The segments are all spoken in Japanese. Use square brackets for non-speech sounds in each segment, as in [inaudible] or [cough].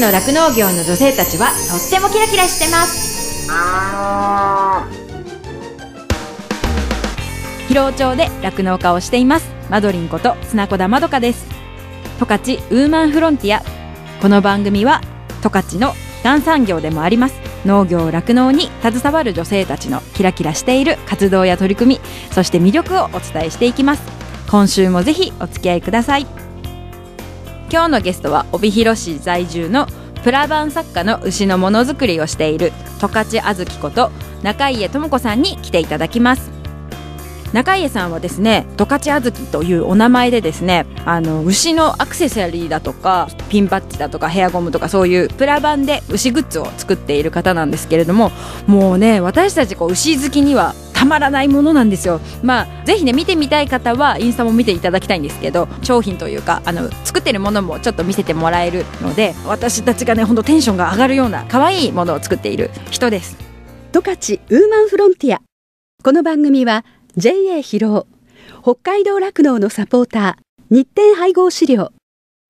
の酪農業の女性たちはとってもキラキラしてます。広尾町で酪農家をしています。マドリンこと砂子田まどかです。十勝ウーマンフロンティア。この番組は十勝の基産業でもあります。農業酪農に携わる女性たちのキラキラしている活動や取り組みそして魅力をお伝えしていきます。今週もぜひお付き合いください。今日のゲストは帯広市在住のプラバン作家の牛のものづくりをしている十勝あずきこと中家智子さんに来ていただきます。中家さんはですね十勝あずきというお名前でですねあの牛のアクセサリーだとかピンバッジだとかヘアゴムとかそういうプラバンで牛グッズを作っている方なんですけれどももうね私たちこう牛好きにはたまらないものなんですよ。まあぜひね見てみたい方はインスタも見ていただきたいんですけど商品というかあの作ってるものもちょっと見せてもらえるので私たちがねほんとテンションが上がるような可愛いものを作っている人です。十勝ウーマンフロンティア。この番組は JA 広尾。北海道酪農のサポーター日展配合飼料。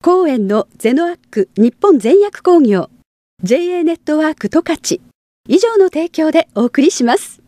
公園のゼノアック日本全薬工業。JA ネットワーク十勝。以上の提供でお送りします。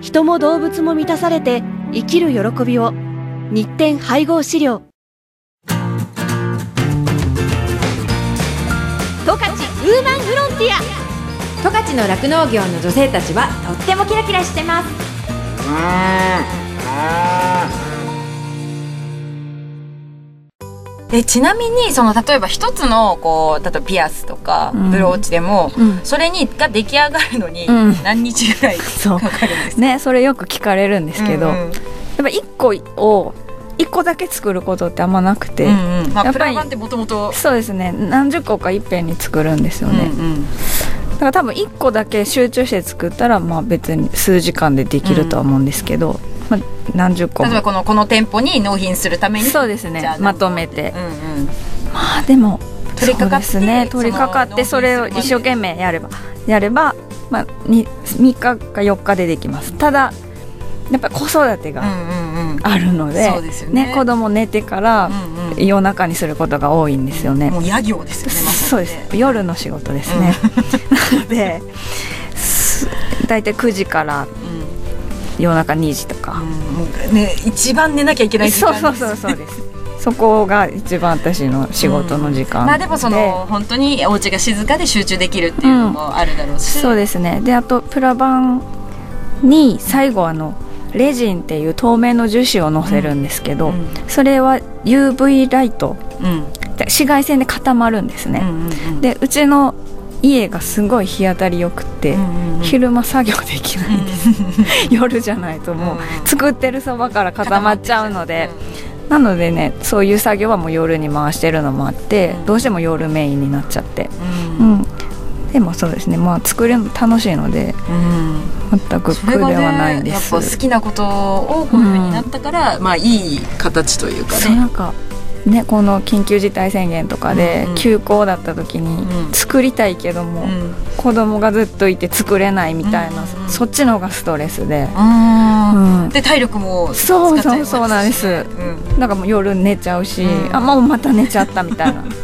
人も動物も満たされて生きる喜びを。日展配合飼料。十勝ウーマンフロンティア。十勝の酪農業の女性たちはとってもキラキラしてますでちなみにその例えば一つのこう例えばピアスとかうん。ブローチでも、うん。それにが出来上がるのにうん。何日ぐらいかそうかるんですか、ねそれよく聞かれるんですけど、うんうん。やっぱ1個を1個だけ作ることってあんまなくて、うんうん。まあ、やっぱンってもともとそうですね。何十個かいっぺんに作るんですよね、うんうんだから多分1個だけ集中して作ったらまあ別に数時間でできるとは思うんですけど、まあ、何十個も。例えばこのこの店舗に納品するためにそうですね。まとめて。うんうん。まあでも取り掛かってね。取り掛かってそれを一生懸命やれば。やれば、まあ、に3日か4日でできます。ただやっぱり子育てがうんうんうん。あるので,、そうですよね。子供寝てからうんうん。夜中にすることが多いんですよね、もう野業ですよねまさそうです。夜の仕事ですね、[laughs] なのです大体9時から夜中2時とか、うんね一番寝なきゃいけない時間そうそうそうそうです。そこが一番私の仕事の時間、まあでもその本当にお家が静かで集中できるっていうのもあるだろうし、そうですね。であとプラバンに最後あのレジンっていう透明の樹脂をのせるんですけど、うんそれは UV ライト。うん。で紫外線で固まるんですね、うんうんうん。でうちの家がすごい日当たりよくって、うんうんうん。昼間作業できないんです、[laughs] 夜じゃないともう、うん。作ってるそばから固まっちゃうので、なのでねそういう作業はもう夜に回してるのもあって、うん。どうしても夜メインになっちゃって、ううん。んでもそうですねまあ作るの楽しいのでうん。全く苦ではないねやっです、ぱ好きなことをこういうふうになったから、まあいい形というかね。かねこの緊急事態宣言とかでうんうん。休校だった時にうん。作りたいけども、うん。子供がずっといて作れないみたいな、うんうんそっちの方がストレスで、うん。で体力も使そうそうそうなんですうん。なんかもう夜寝ちゃうし、うん。あもうまた寝ちゃったみたいな。[laughs]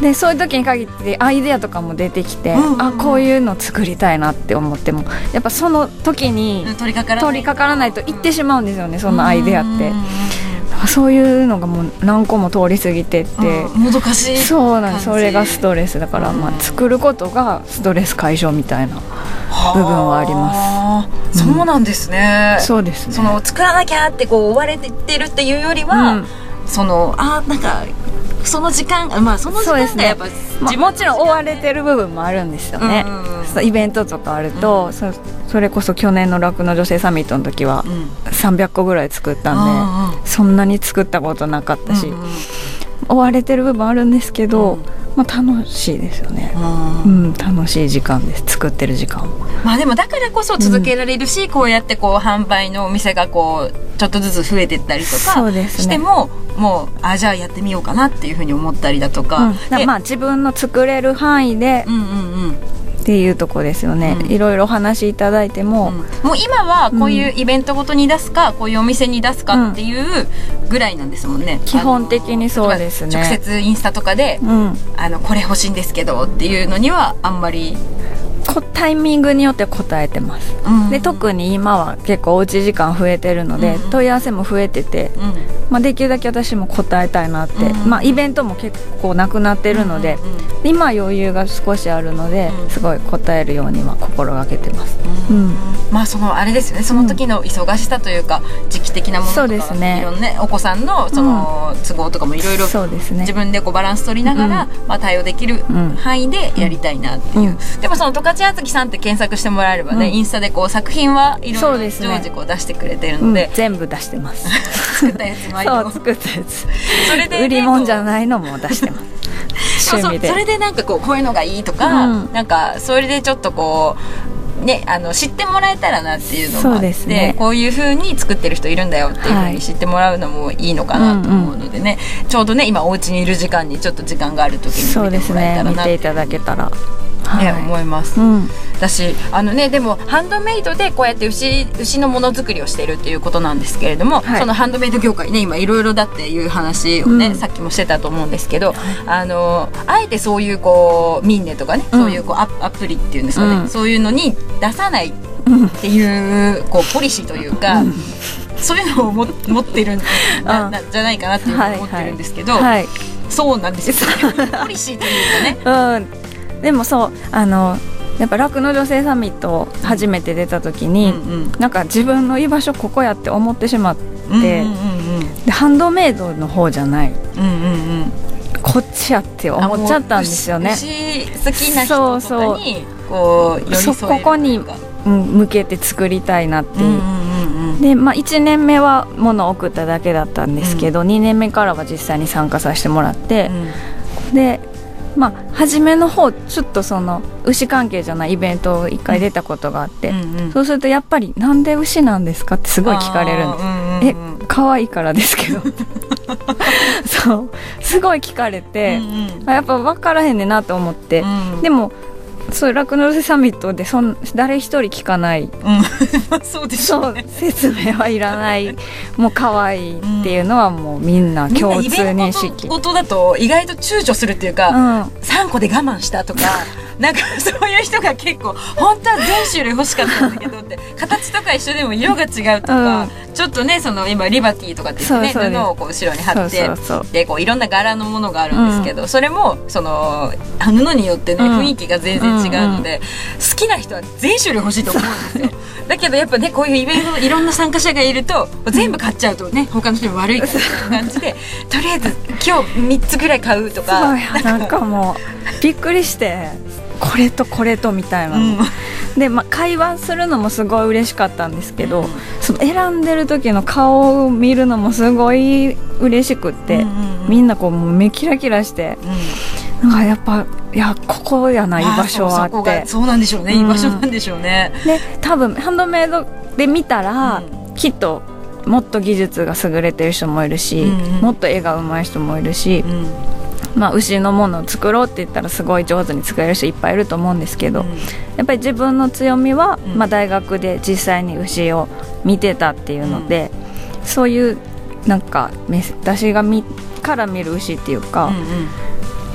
でそういう時に限ってアイデアとかも出てきて、うんうんうん。あこういうの作りたいなって思ってもやっぱその時に取り掛から取り掛からないと言ってしまうんですよね、そのアイデアって、うんうんうんそういうのがもう何個も通り過ぎてって、うんもどかしいそうなんそれがストレスだから、うん。まあ、作ることがストレス解消みたいな部分はあります。すそうなんですね、そうですね。その作らなきゃってこう追われてるっていうよりは、うん。そのあなんかその時間まあその時そうですね。間がやっぱ、まあ、もちろん追われてる部分もあるんですよね、うんイベントとかあると、そそれこそ去年の酪農女性サミットの時はうん。300個ぐらい作ったんで、うんうんそんなに作ったことなかったし、うんうん追われてる部分あるんですけど、まあ、楽しいですよね。うんうん、楽しい時間です。作ってる時間。まあでもだからこそ続けられるし、こうやってこう販売のお店がこうちょっとずつ増えてったりとかそうですね。しても、もうあじゃあやってみようかなっていうふうに思ったりだとか、うん、だでまあ自分の作れる範囲でうんうんうんっていうとこですよね。うん。いろいろお話しいただいても、もう今はこういうイベントごとに出すか、こういうお店に出すかっていうぐらいなんですもんね。基本的にそうですね。直接インスタとかで、うん、あのこれ欲しいんですけどっていうのにはあんまり、こタイミングによって答えてます。うん。で特に今は結構おうち時間増えてるので、うん問い合わせも増えてて、うんまあ、できるだけ私も答えたいなって、うんまあ、イベントも結構なくなってるので、今は余裕が少しあるので、うん。すごい答えるようには心がけてます。うんまあそのあれですよね。その時の忙しさというか、時期的なものとかそうですね。いろんなねお子さんのその都合とかもいろいろそうですね。自分でこうバランス取りながら、まあ、対応できるうん。範囲でやりたいなっていう、うん。でもその十勝あずきさんって検索してもらえればね、うん。インスタでこう作品はいろいろそうですね。常時こう出してくれてるうん。ので、全部出してます。作ったやつ毎度 [laughs] そう作ったやつ。それでね売り物じゃないのも出してます。[laughs] それでなんかこうこういうのがいいとか、うん。なんかそれでちょっとこうね、あの知ってもらえたらなっていうのもあって、ね。こういう風に作ってる人いるんだよっていう風に知ってもらうのもいいのかなと思うのでね、ちょうどね今お家にいる時間にちょっと時間がある時にそうです見てもらえねたらなって見ていただけたら。ねはい。思います。うん、私あのねでもハンドメイドでこうやって牛牛のものづくりをしてるっていうことなんですけれども、はい。そのハンドメイド業界ね今いろいろだっていう話をね、うん。さっきもしてたと思うんですけど、あのあえてそういうこうミンネとかね、うん。そういうこうアアプリっていうんですかね、うん。そういうのに出さないっていうこうポリシーというか。そういうのをも [laughs] 持ってるんじゃないかなって思ってるんですけど、はい。そうなんですよ。[laughs] ポリシーというかね。うん、でもそうあのやっぱ酪農女性サミット初めて出た時に、うんなんか自分の居場所ここやって思ってしまって、うんうんうんでハンドメイドの方じゃない。うんうんうん。うんこっちやって思っちゃったんですよね。好きな人にこう寄ここにうん、向けて作りたいなっていう。うんうんうんで、まあ、1年目は物を送っただけだったんですけど、2年目からは実際に参加させてもらって、でまあ初めの方ちょっとその牛関係じゃないイベントを1回出たことがあって、うんうん。そうするとやっぱり「なんで牛なんですか?」ってすごい聞かれるんです。ええ可愛いからですけど。[laughs] そう。すごい聞かれて、あやっぱ分からへんねんなと思って、でもそういう酪農サミットでそん誰一人聞かない。[laughs] そうでしそうょうね。説明はいらない。[laughs] もう可愛いっていうのはもうみんな共通認識。ごとだと意外と躊躇するっていううか、ん。3個で我慢したとか [laughs] なんかそういう人が結構本当は全種類欲しかったんだけどって形とか一緒でも色が違うとか、ちょっとねその今リバティとかって言ってねそうそうです。布をこう後ろに貼ってでこういろんな柄のものがあるんですけど、それもその布によってね、うん。雰囲気が全然違うので、好きな人は全種類欲しいと思うんですよ。だけどやっぱねこういうイベントのいろんな参加者がいると全部買っちゃうとね他の人に悪いからみたいな感じでとりあえず今日3つぐらい買うとか。そうやなんかもうびっくりしてこれとこれとみたいなの、うん。で、まあ、会話するのもすごい嬉しかったんですけど、うん。その選んでる時の顔を見るのもすごい嬉しくって、うんうんうん。みんなこうもう目キラキラしてなんかやっぱいやここやな居場所はあって。がそうなんでしょうね、うん。居場所なんでしょうね。で多分ハンドメイドで見たら、きっともっと技術が優れてる人もいるし、うんうん。もっと絵が上手い人もいるし、うん。まあ、牛のものを作ろうって言ったらすごい上手に作れる人いっぱいいると思うんですけど、やっぱり自分の強みは、うん。まあ、大学で実際に牛を見てたっていうので、そういうなんかめ私が見から見る牛っていうか、うん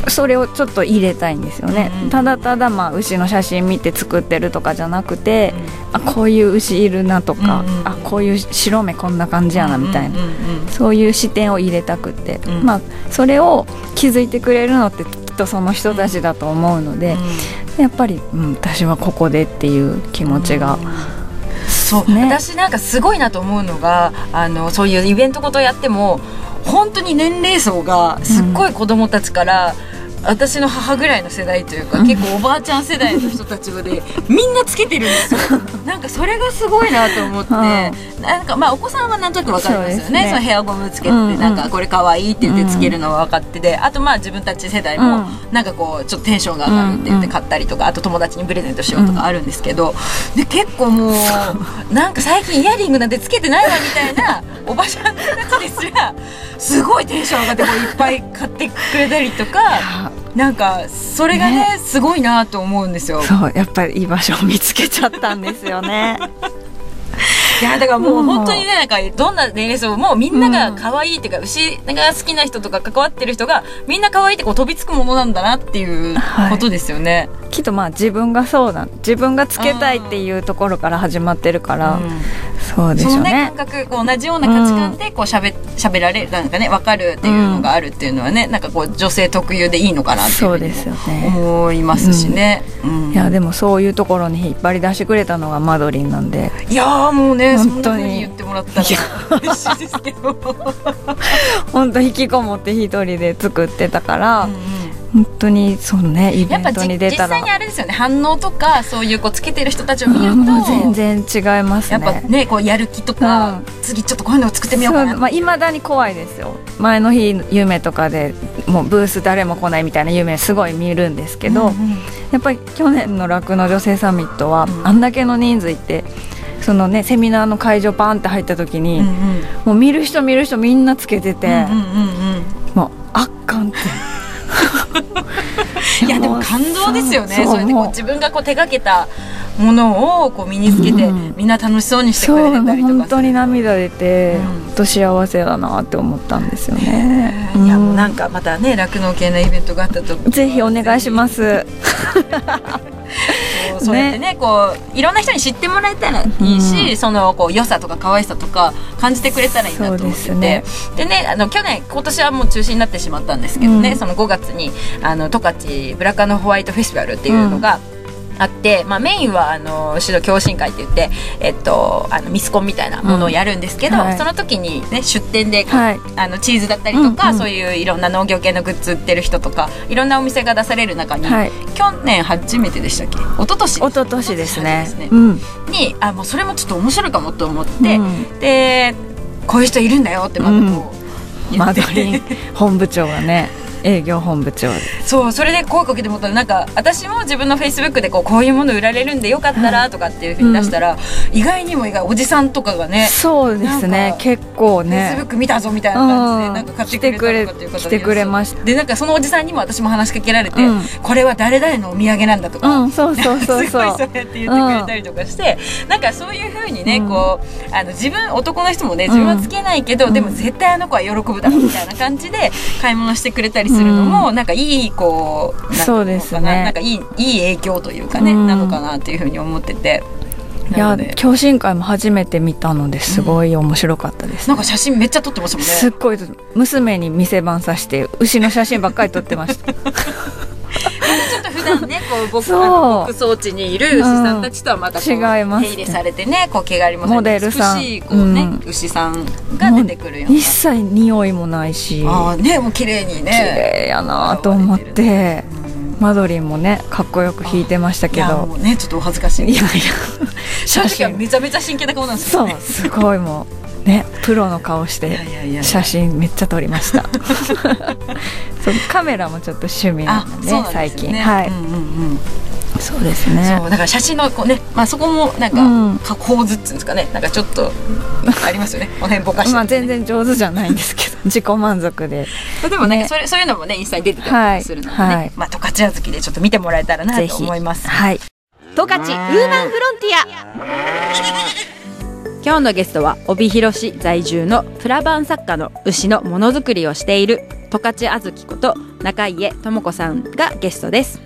それをちょっと入れたいんですよね、うんうん。ただただまあ牛の写真見て作ってるとかじゃなくて、あこういう牛いるなとか、うんうん。あこういう白目こんな感じやなみたいな、うんうんうんそういう視点を入れたくて、うん。まあそれを気づいてくれるのってきっとその人たちだと思うので、やっぱり、うん、私はここでっていう気持ちが、そう、ね。私なんかすごいなと思うのがあのそういうイベントごとやっても本当に年齢層がすっごい子供たちから、私の母ぐらいの世代というか、結構おばあちゃん世代の人たちまでみんなつけてるんですよ。[laughs] なんかそれがすごいなと思って、なんかまあお子さんはなんとなくわかりますよね。そね。のヘアゴムつけて、うなんかこれ可愛いって言ってつけるのは分かってて、あとまあ自分たち世代も、うん。なんかこうちょっとテンションが上がるって言って買ったりとか、あと友達にプレゼントしようとかあるんですけど、で結構もうなんか最近イヤリングなんてつけてないわみたいなおばちゃんたちですらすごいテンション上がってこういっぱい買ってくれたりとかなんかそれがねすごいなと思うんですよ。そうやっぱりいい場所を見つけちゃったんですよね [laughs] いやだからもう本当にねなんかどんな年齢層もみんなが可愛いっていうか、牛が好きな人とか関わってる人がみんな可愛いってこう飛びつくものなんだなっていうことですよね。きっとまあ自分がそうなん自分がつけたいっていうところから始まってるから、うん。そうでしょそうのねね感覚こう同じような価値観でこうしゃべ喋られるなんかね分かるっていうのがあるっていうのはね、なんかこう女性特有でいいのかなっていうそうですよね。思いますしね。うん。いやでもそういうところに引っ張り出してくれたのがマドリンなんで。いやーもうね本当に。言ってもらったら。嬉しいですけど。[laughs] 本当引きこもって一人で作ってたから、うんうん。本当にそうねイベントに出たら。実際にあれですよね。反応とかそういうこうつけてる人たちを見ると、全然違いますやっぱねねこうやる気とか、うん。次ちょっとこういうのを作ってみようかなまあ、未だに怖いですよ。前の日夢とかでもうブース誰も来ないみたいな夢すごい見るんですけど、うんうん。やっぱり去年の酪農女性サミットは、うん。あんだけの人数いてそのねセミナーの会場パンって入った時に、うんうん。もう見る人見る人みんなつけてて、うんうんうんうん。もう圧巻って。[laughs] いやでも感動ですよね。そうそれでこう自分がこう手掛けたものをこう身につけて、うんみんな楽しそうにしてくれてたりとか本当に涙出て、うん。本当幸せだなって思ったんですよね、いやもうなんかまたね酪農系のイベントがあったとぜひお願いします [laughs] そうそうやってねこういろんな人に知ってもらえたらいいし、そのこう良さとか可愛さとか感じてくれたらいいなと思ってて。ででねあの去年今年はもう中止になってしまったんですけどね、うん。その5月にあの十勝ブラカノホワイトフェスティバルっていうのが、あって、まあ、メインはあの指導共進会って言って、えっと、あのミスコンみたいなものをやるんですけど、うんはい。その時に、ね、出店ではい。あのチーズだったりとか、うんうん。そういういろんな農業系のグッズ売ってる人とかいろんなお店が出される中に、はい。去年初めてでしたっけ？一昨年一昨年ですね。ですうん。にあもうそれもちょっと面白いかもと思って、うん。でこういう人いるんだよってまたこう言マって、ドリン本部長がね営業本部長でそうそれで声かけてもらったらなんか私も自分のフェイスブックでこうこういうもの売られるんでよかったらとかっていうふうに出したら、意外にも意外おじさんとかがねそうですね。結構フェイスブッね。ク見たぞみたいな感じで、うん。なんか買ってくれたとかっていう方来ました。でなんかそのおじさんにも私も話しかけられて、うん。これは誰々のお土産なんだとか、うん。そうそうそう [laughs] すごいそそううやって言ってくれたりとかして、なんかそういうふうにね、うん。こうあの自分男の人もね自分はつけないけど、うん。でも絶対あの子は喜ぶだろうみたいな感じで買い物してくれたりするのも、なんかいいこうそうですね。なんかいいいい影響というかね、うん。なのかなっていうふうに思ってて。いや共進会も初めて見たのですごい面白かったです、なんか写真めっちゃ撮ってましたもんね。すっごい娘に店番さして牛の写真ばっかり撮ってましたちょっと普段ね、[laughs] こう僕の牧草地にいる牛さんたちとはまたこう、違います。手入れされてね、こう毛刈りもされてモデルさん。美しいこうね、うん。牛さんが出てくるような。一。切匂いもないし。ああね、もう綺麗に綺ね。麗やなと思って。マドリンもねかっこよく弾いてましたいやけどもうね、ちょっとお恥ずかしい。いやいや。正直はめちゃめちゃ真剣な顔なんですよね。そうすごいもうねプロの顔して。写真めっちゃ撮りました。[laughs] そうカメラもちょっと趣味なあん、でね。最。近。はい、うんうん。うん。そうですね。そうだから写真のこうね、まあそこもなんか、うん。か構図っていうんですかね、なんかちょっとありますよね。[laughs] お辺ぼかして、まあ全然上手じゃないんですけど [laughs] 自己満足で。でもねね。それそういうのもねインスタに出てたりするのでね、はい。はいまあ十勝小豆でちょっと見てもらえたらなと思います。はい。十勝ウーマンフロンティ今日のゲストは帯広市在住のプラバン作家の牛のものづくりをしている十勝あずきこと中家智子さんがゲストです。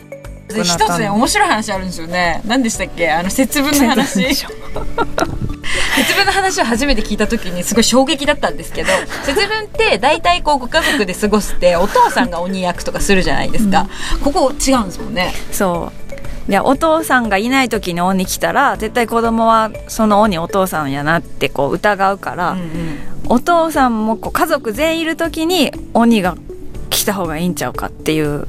一つね面白い話あるんですよね。何でしたっけ？あの節分の話。[laughs] 節分の話を初めて聞いた時にすごい衝撃だったんですけど節分って大体こうご家族で過ごすってお父さんが鬼役とかするじゃないですか、ここ違うんですもんね。そういやお父さんがいない時に鬼来たら絶対子供はその鬼お父さんやなってこう疑うから、うんうん。お父さんもこう家族全員いる時に鬼が来来た方がいいんちゃうかっていう。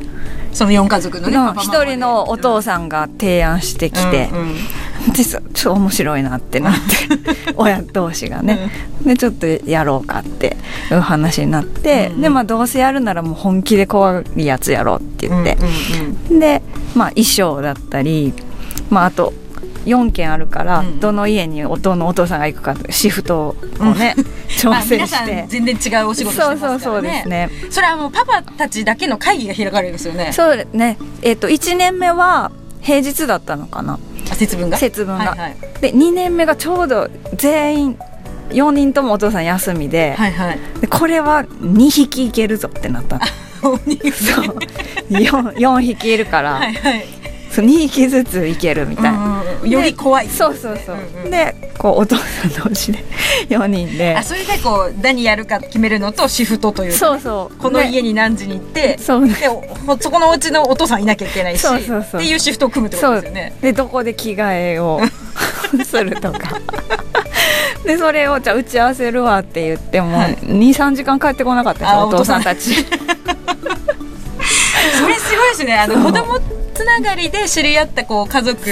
その4家族のねの一人のお父さんが提案してきて、うんうんでそちょっと面白いなってなって [laughs] 親同士がね、でちょっとやろうかっていう話になって、うんうん。でまあどうせやるならもう本気で怖いやつやろうって言って、うんでまあ衣装だったりまああと4軒あるから、うんどの家にお父のお父さんが行くかシフトをね、調まあ、整して。全然違うお仕事してますからね。そうそうそうですね。それはもうパパたちだけの会議が開かれるんですよね。そうね。えっ、と1年目は平日だったのかな。あ節分が？節分が。はいはい。で2年目がちょうど全員4人ともお父さん休みで,、はいはい。でこれは2匹いけるぞってなった [laughs] そう。4, 4匹いるから、はいはい2匹ずついけるみたいな、より怖い。そうそうそう、うんうん。でこうお父さん同士で [laughs] 4人で。あそれでこう何やるか決めるのとシフトというか。そうそう。こので家に何時に行って。そう。でおそこのお家のお父さんいなきゃいけないし。そうそうそう。っていうシフトを組むってことですよね。でどこで着替えを [laughs] するとか。[laughs] でそれをじゃあ打ち合わせるわって言っても、はい。23時間帰ってこなかったお父さん。たち。それすごいですね。あの子供つながりで知り合ったこう家族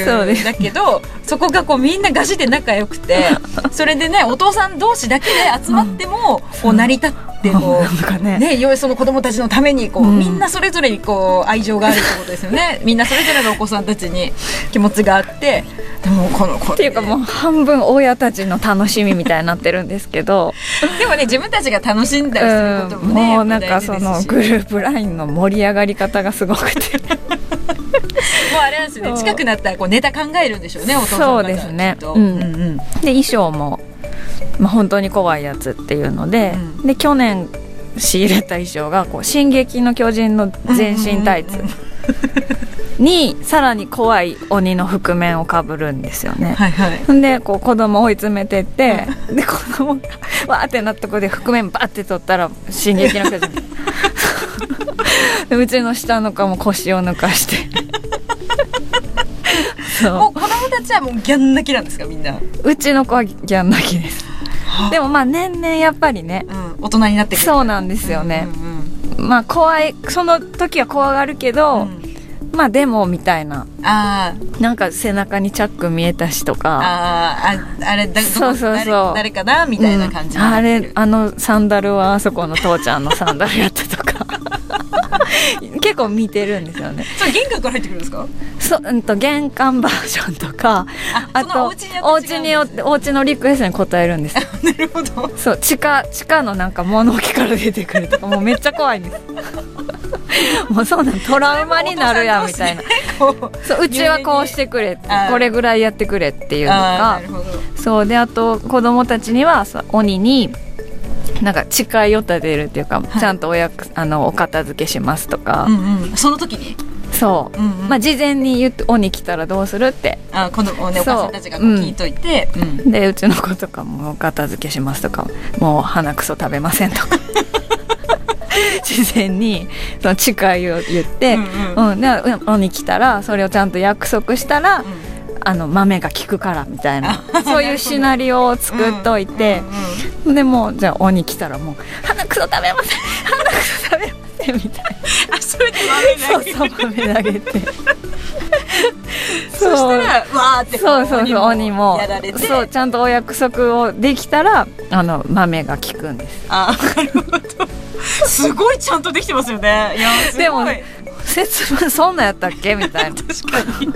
だけどそこがこうみんなガチで仲良くて [laughs] それでねお父さん同士だけで集まってもこう成り立ってこうね。よいその子供たちのためにこう、うん。みんなそれぞれにこう愛情があるってことですよね。[laughs] みんなそれぞれのお子さんたちに気持ちがあってでもこの子 [laughs] っていうかもう半分親たちの楽しみみたいになってるんですけど、でもね自分たちが楽しんだりすることうん。もね、もうなんかそのグループラインの盛り上がり方がすごくてもうあれなんですね。近くなったらこうネタ考えるんでしょうねお父さん方そうですね。うん。うんうん。で衣装も、まあ、本当に怖いやつっていうので、うん。で去年仕入れた衣装がこう「進撃の巨人」の全身タイツにさらに怖い鬼の覆面をかぶるんですよね。はいはい。でこう子供追い詰めてってで子供がわーってなったとこで覆面バーって取ったら「進撃の巨人」[laughs] でうちの下の子も腰を抜かしてもう子供たちはもうギャン泣きなんですかみんな、うちの子はギャン泣きです。でもまあ年々やっぱりねうん、大人になってくる。そうなんですよね。うん、うんまあ怖いその時は怖がるけうど、ん。まあでもみたいな。あー。なんか背中にチャック見えたしとか。あーああれだそうそうそう。誰誰かな？みたいな感じにうん。あれあのサンダルはあそこの父ちゃんのサンダルやったとか結構見てるんですよね。それ玄関から入ってくるんですか？そうんと玄関バージョンとかあとお家によってお家のリクエストに答えるんです。よなるほど。そう地下地下のなんか物置から出てくるとかもうめっちゃ怖いんです。[laughs] もうそうなんトラウマになるやんみたいな。そううちはこうしてくれこれぐらいやってくれっていうのが。そうであと子供たちにはそう鬼になんか誓いを立てるっていうか、はい。ちゃんとおやくあのお片付けしますとか、うんうん。その時に？そう、うんうん。まあ事前に言って鬼来たらどうするって。あ子供ねおそう。母さんたちがこう聞いといて。うん。でうちの子とかもお片付けしますとか。もう鼻くそ食べませんとか。[laughs] 事前にその誓いを言って、うんうん。うん、でうん鬼来たらそれをちゃんと約束したら、んあの豆が効くからみたいなあ [laughs] そういうシナリオを作っといて、でもうじゃあ鬼来たらもう「鼻くそ食べません鼻くそ食べません」[laughs] みたいな。あそれで豆そうそう豆投げて。そ [laughs] したらわーってこそうそうそう鬼もそうちゃんとお約束をできたらあの豆が効くんです。あーなるほど。すごいちゃんとできてますよね。いやでも説明そんなんやったっけ？みたいな。確かに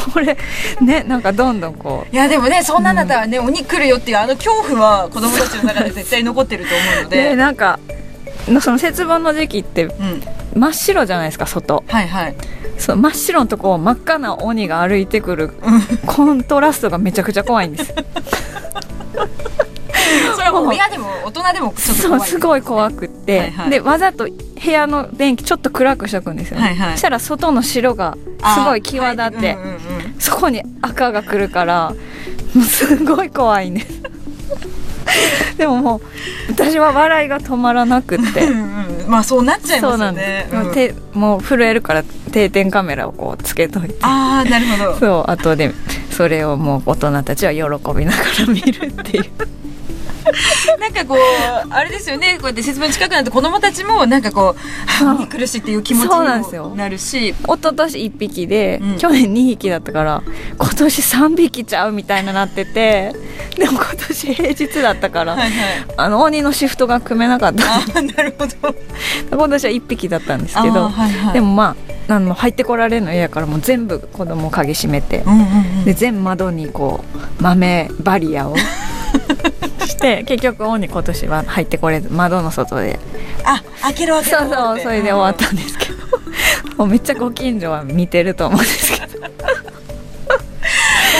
それねなんかどんどんこいやでもねそんなんだったらね、鬼来るよっていうあの恐怖は子供たちの中で絶対残ってると思うのうで。[laughs] で、なんかのその節分の時期ってうん、真っ白じゃないですか外。はいはい。そう真っ白のとこを真っ赤な鬼が歩いてくるコントラストがめちゃくちゃ怖いんです。そ [laughs] れ親でも大人でもちょっとそう怖いすごい怖くって、はいはい。でわざと部屋の電気ちょっと暗くしとくんですよね、はいはい。そしたら外の白がすごい際立って、はい。うんうんうん。そこに赤が来るからもうすごい怖いんですでももう私は笑いが止まらなくって。うんうんまあそうなっちゃいますそうなんよねです、もううんてもう震えるから定点カメラをこうつけといて。ああなるほど。そう後でそれをもう大人たちは喜びながら見るっていう [laughs] なんかこうあれですよね。こうやって節分近くなって子供たちもなんかこうあ鬼苦しいっていう気持ちそうなんですよ。にもなるし。一昨年1匹で、うん。去年2匹だったから今年3匹ちゃうみたいになっててでも今年平日だったから、はいはい。あの鬼のシフトが組めなかった。なるほど。今年は1匹だったんですけど、はいはい。でもまああの入ってこられるの嫌やからもう全部子供鍵閉めて、うんうんうん。で全窓にこう豆バリアを [laughs] して結局鬼今年は入ってこれず窓の外で。あ開けるわけそうそうそれで終わったんですけど。もうめっちゃご近所は見てると思うんですけど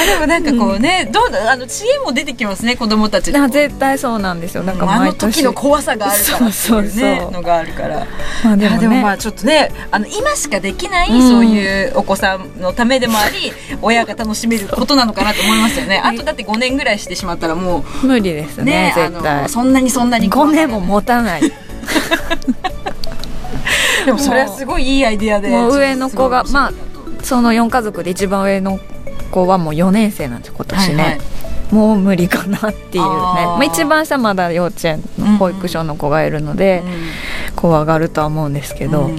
でもなんかこうね、どうだあの知恵も出てきますね子供たちあ絶対そうなんですよ。なんかあの毎年時の怖さがあるからねそうそうそうのがあるから。まあでもね。もまあちょっとねあの今しかできない、うん。そういうお子さんのためでもあり [laughs] 親が楽しめることなのかなと思いますよね。[laughs] あとだって5年ぐらいしてしまったらも無理ですうねねあ絶対。のそんなにそんなに5年も持たない。でもそれはすごいいいアイディアでもう上の子がまあその4家族で一番上の子はもう4年生なんです今年ね、はいはい。もう無理かなっていうね。まあ、一番下まだ幼稚園うん保育所の子がいるので、怖がるとは思うんですけど、うん。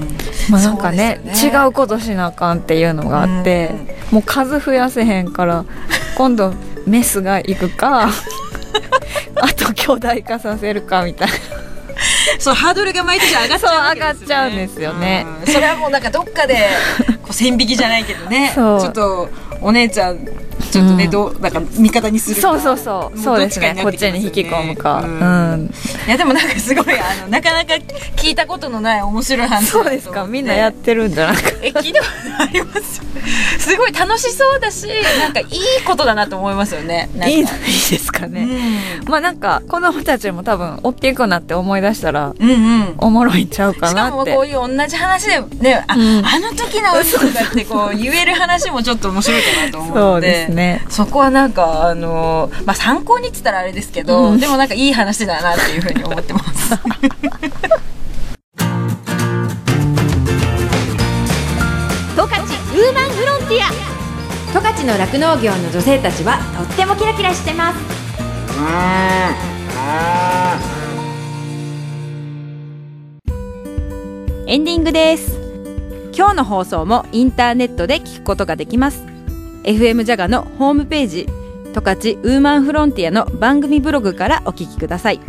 まあなんかねね。違うことしなあかんっていうのがあって、もう数増やせへんから [laughs] 今度メスが行くか [laughs] あと巨大化させるかみたいな。そうハードルが毎年上がっちゃうね。上がっちゃうんですよね。うん。それはもうなんかどっかでこう線引きじゃないけどね。[laughs] ちょっとお姉ちゃんちょっとね、うん。どうなんか味方にするか。そうそうそう。もそうですね。どっちかになこっちに引き込むか、ううん。んいやでもなんかすごいあのなかなか聞いたことのない面白い話そうですか。みんなやってるんじゃなくえ聞いたことあります？すごい楽しそうだしなんかいいことだなと思いますよね。いいのいいですかね、まあなんか子供たちも多分大きくなって思い出したらうんうん。うんおもろいんちゃうかしかもこういう同じ話でねあ,、うん。あの時の嘘とかってこう言える話もちょっと面白いかなと思うのそうでですね。そこはなんかあのまあ参考にって言ったらあれですけど、うん。でもなんかいい話だなっていうふうに思ってます。[laughs] 十勝ウーマンフロンティア。十勝の酪農業の女性たちはとってもキラキラしてます。エンディングです。今日の放送もインターネットで聞くことができます。FM ジャガのホームページ十勝ウーマンフロンティアの番組ブログからお聞きください。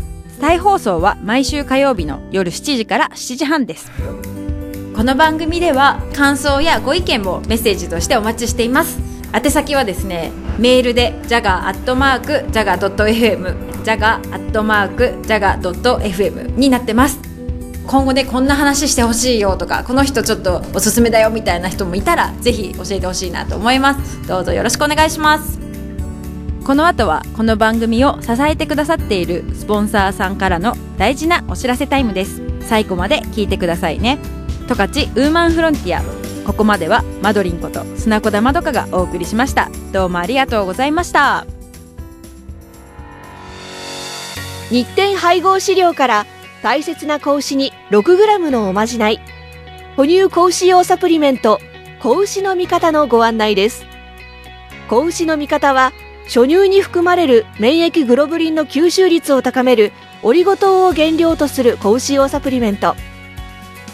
再放送は毎週火曜日の夜7時から7時半です。この番組では感想やご意見もメッセージとしてお待ちしています。宛先はですねメールで jaga.jaga.fm jaga.jaga.fm になってます。今後ねこんな話してほしいよとかこの人ちょっとおすすめだよみたいな人もいたらぜひ教えてほしいなと思います。どうぞよろしくお願いします。この後はこの番組を支えてくださっているスポンサーさんからの大事なお知らせタイムです。最後まで聞いてくださいね。十勝ウーマンフロンティア。ここまではマドリンこと砂子田まどかがお送りしました。どうもありがとうございました。日展配合飼料から大切な子牛に 6g のおまじない。哺乳子牛用サプリメント子牛の味方のご案内です。子牛の味方は初乳に含まれる免疫グロブリンの吸収率を高めるオリゴ糖を原料とする子牛用サプリメント。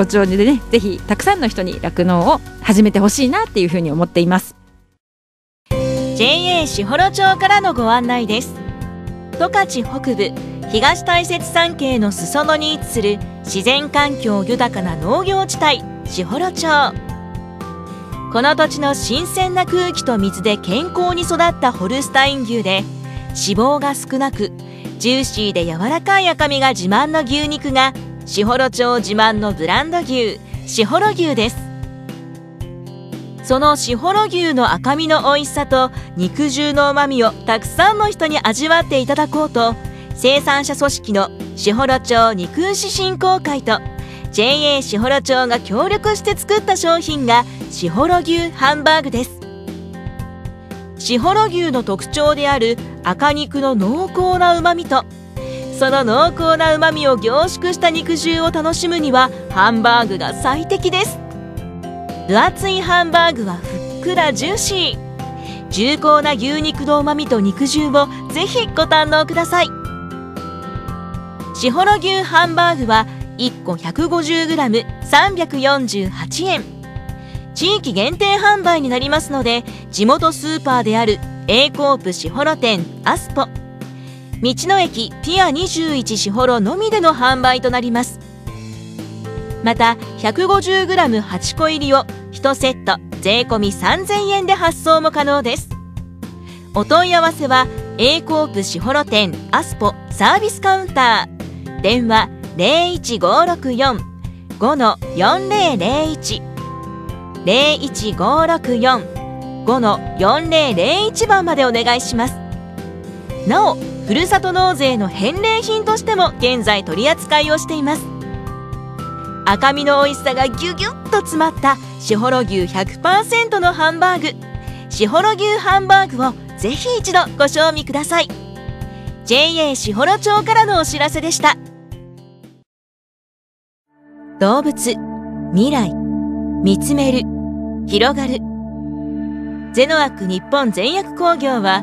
尾町でねぜひたくさんの人に酪農を始めてほしいなっていうふうに思っています。JA 士幌町からのご案内です。十勝北部東大雪山系の裾野に位置する自然環境豊かな農業地帯士幌町。この土地の新鮮な空気と水で健康に育ったホルスタイン牛で脂肪が少なくジューシーで柔らかい赤身が自慢の牛肉が士幌町自慢のブランド牛士幌牛です。その士幌牛の赤身の美味しさと肉汁の旨みをたくさんの人に味わっていただこうと生産者組織の士幌町肉牛振興会と JA 士幌町が協力して作った商品が士幌牛ハンバーグです。士幌牛の特徴である赤肉の濃厚な旨みとその濃厚な旨みを凝縮した肉汁を楽しむにはハンバーグが最適です。分厚いハンバーグはふっくらジューシー。重厚な牛肉の旨味と肉汁をぜひご堪能ください。しほろ牛ハンバーグは1個 150g348 円。地域限定販売になりますので地元スーパーである A コープしほろ店アスポ。道の駅ピア21しほろのみでの販売となります。また 150g8 個入りを1セット税込3000円で発送も可能です。お問い合わせは A コープ士幌店アスポサービスカウンター。電話01564-5-4001 01564-5-4001番までお願いします。なおふるさと納税の返礼品としても現在取り扱いをしています。赤身の美味しさがギュギュッと詰まったしほろ牛100%のハンバーグ。しほろ牛ハンバーグをぜひ一度ご賞味ください。JA しほろ町からのお知らせでした。動物未来見つめる広がる。ゼノアック日本全薬工業は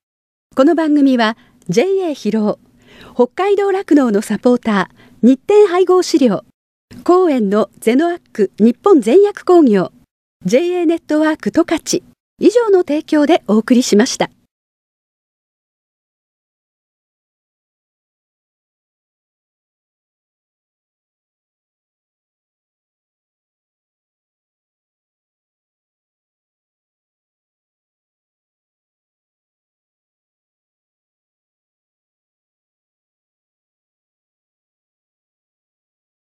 この番組は JA 広尾北海道酪農のサポーター日展配合資料公園のゼノアック日本全薬工業 JA ネットワーク十勝以上の提供でお送りしました。